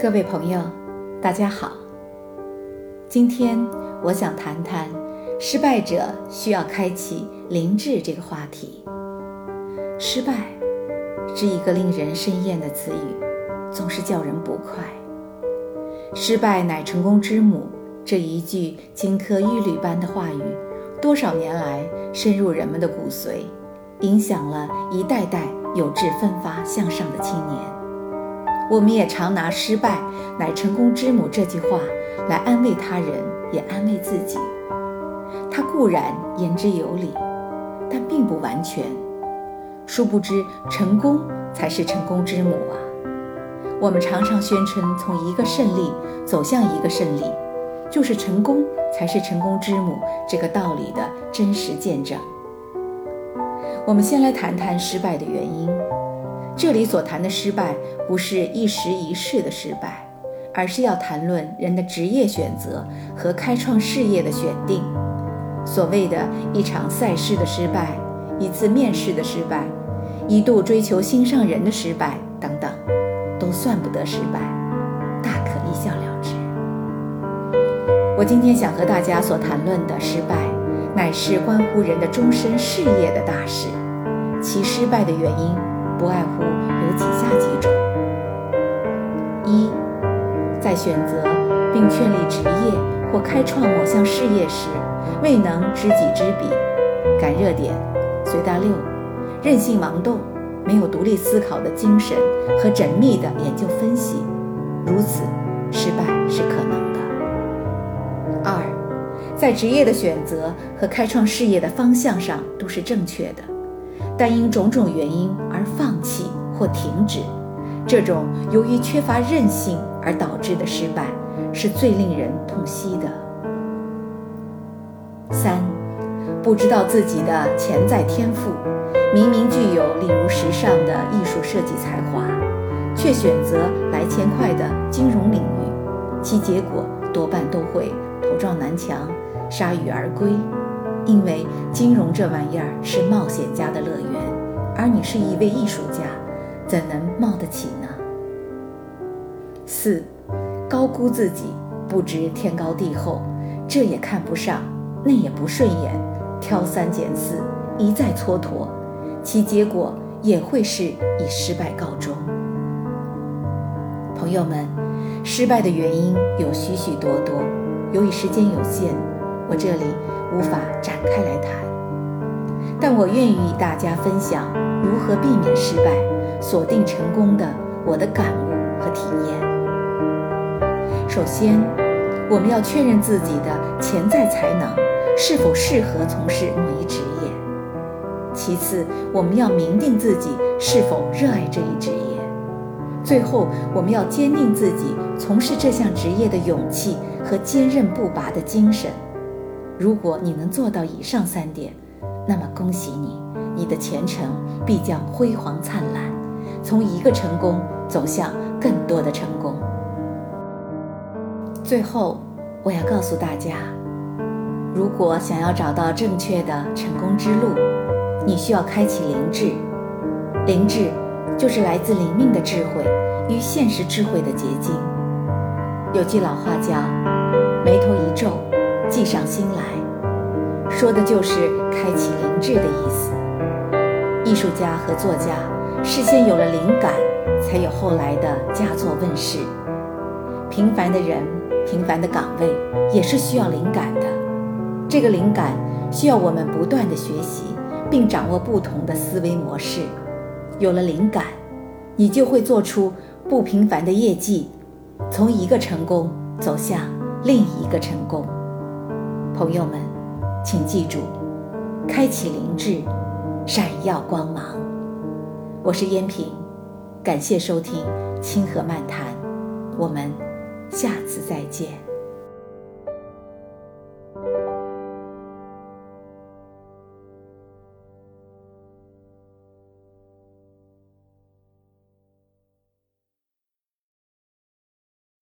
各位朋友，大家好。今天我想谈谈失败者需要开启灵智这个话题。失败是一个令人生厌的词语，总是叫人不快。失败乃成功之母这一句金科玉律般的话语，多少年来深入人们的骨髓，影响了一代代有志奋发向上的青年。我们也常拿“失败乃成功之母”这句话来安慰他人，也安慰自己。它固然言之有理，但并不完全。殊不知，成功才是成功之母啊！我们常常宣称从一个胜利走向一个胜利，就是成功才是成功之母这个道理的真实见证。我们先来谈谈失败的原因。这里所谈的失败，不是一时一世的失败，而是要谈论人的职业选择和开创事业的选定。所谓的一场赛事的失败，一次面试的失败，一度追求心上人的失败等等，都算不得失败，大可一笑了之。我今天想和大家所谈论的失败，乃是关乎人的终身事业的大事，其失败的原因。不外乎有以下几种：一，在选择并确立职业或开创某项事业时，未能知己知彼，赶热点，随大溜，任性盲动，没有独立思考的精神和缜密的研究分析，如此失败是可能的。二，在职业的选择和开创事业的方向上都是正确的。但因种种原因而放弃或停止，这种由于缺乏韧性而导致的失败，是最令人痛惜的。三，不知道自己的潜在天赋，明明具有例如时尚的艺术设计才华，却选择来钱快的金融领域，其结果多半都会头撞南墙，铩羽而归。因为金融这玩意儿是冒险家的乐园，而你是一位艺术家，怎能冒得起呢？四，高估自己，不知天高地厚，这也看不上，那也不顺眼，挑三拣四，一再蹉跎，其结果也会是以失败告终。朋友们，失败的原因有许许多多，由于时间有限，我这里。无法展开来谈，但我愿意与大家分享如何避免失败、锁定成功的我的感悟和体验。首先，我们要确认自己的潜在才能是否适合从事某一职业；其次，我们要明定自己是否热爱这一职业；最后，我们要坚定自己从事这项职业的勇气和坚韧不拔的精神。如果你能做到以上三点，那么恭喜你，你的前程必将辉煌灿烂，从一个成功走向更多的成功。最后，我要告诉大家，如果想要找到正确的成功之路，你需要开启灵智。灵智就是来自灵命的智慧与现实智慧的结晶。有句老话叫“眉头一皱”。计上心来说的就是开启灵智的意思。艺术家和作家事先有了灵感，才有后来的佳作问世。平凡的人，平凡的岗位也是需要灵感的。这个灵感需要我们不断的学习，并掌握不同的思维模式。有了灵感，你就会做出不平凡的业绩，从一个成功走向另一个成功。朋友们，请记住，开启灵智，闪耀光芒。我是燕平，感谢收听《清河漫谈》，我们下次再见。